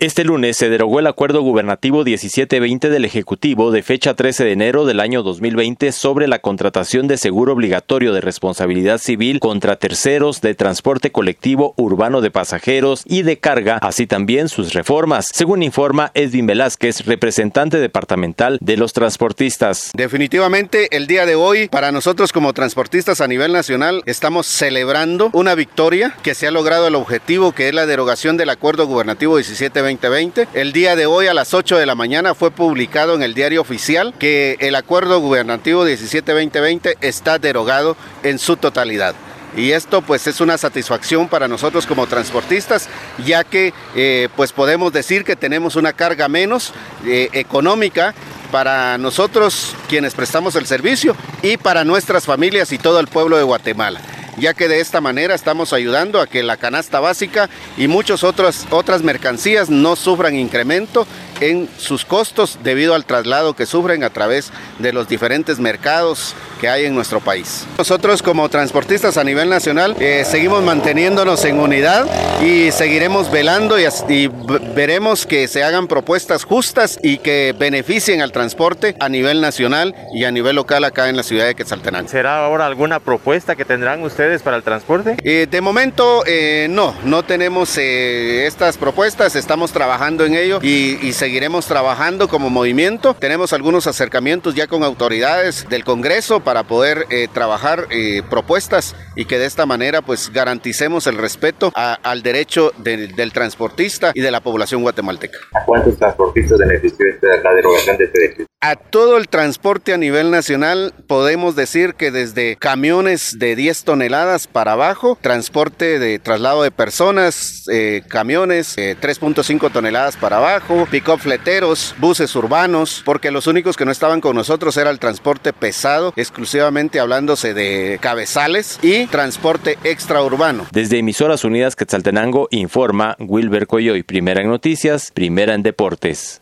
Este lunes se derogó el acuerdo gubernativo 1720 del Ejecutivo de fecha 13 de enero del año 2020 sobre la contratación de seguro obligatorio de responsabilidad civil contra terceros de transporte colectivo urbano de pasajeros y de carga, así también sus reformas, según informa Edwin Velázquez, representante departamental de los transportistas. Definitivamente el día de hoy para nosotros como transportistas a nivel nacional estamos celebrando una victoria que se ha logrado el objetivo que es la derogación del acuerdo gubernativo 1720 2020. El día de hoy a las 8 de la mañana fue publicado en el diario oficial que el acuerdo gubernativo 17-2020 está derogado en su totalidad. Y esto pues es una satisfacción para nosotros como transportistas, ya que eh, pues podemos decir que tenemos una carga menos eh, económica para nosotros quienes prestamos el servicio y para nuestras familias y todo el pueblo de Guatemala ya que de esta manera estamos ayudando a que la canasta básica y muchas otras, otras mercancías no sufran incremento en sus costos debido al traslado que sufren a través de los diferentes mercados que hay en nuestro país. Nosotros como transportistas a nivel nacional eh, seguimos manteniéndonos en unidad y seguiremos velando y, y, veremos que se hagan propuestas justas y que beneficien al transporte a nivel nacional y a nivel local acá en la ciudad de Quetzaltenango. ¿Será ahora alguna propuesta que tendrán ustedes para el transporte? Eh, de momento eh, no, no tenemos estas propuestas, estamos trabajando en ello y, y seguiremos trabajando como movimiento. Tenemos algunos acercamientos ya con autoridades del Congreso para poder eh, trabajar eh, propuestas y que de esta manera pues garanticemos el respeto al derecho del transportista y de la población guatemalteca. ¿A cuántos transportistas benefició la derogación de este decreto? A todo el transporte a nivel nacional podemos decir que desde camiones de 10 toneladas para abajo, transporte de traslado de personas, eh, camiones 3.5 toneladas para abajo, pick-up fleteros, buses urbanos, porque los únicos que no estaban con nosotros era el transporte pesado, exclusivamente hablándose de cabezales y transporte extraurbano. Desde Emisoras Unidas Quetzaltenango informa Wilber Coyoy, primera en noticias, primera en deportes.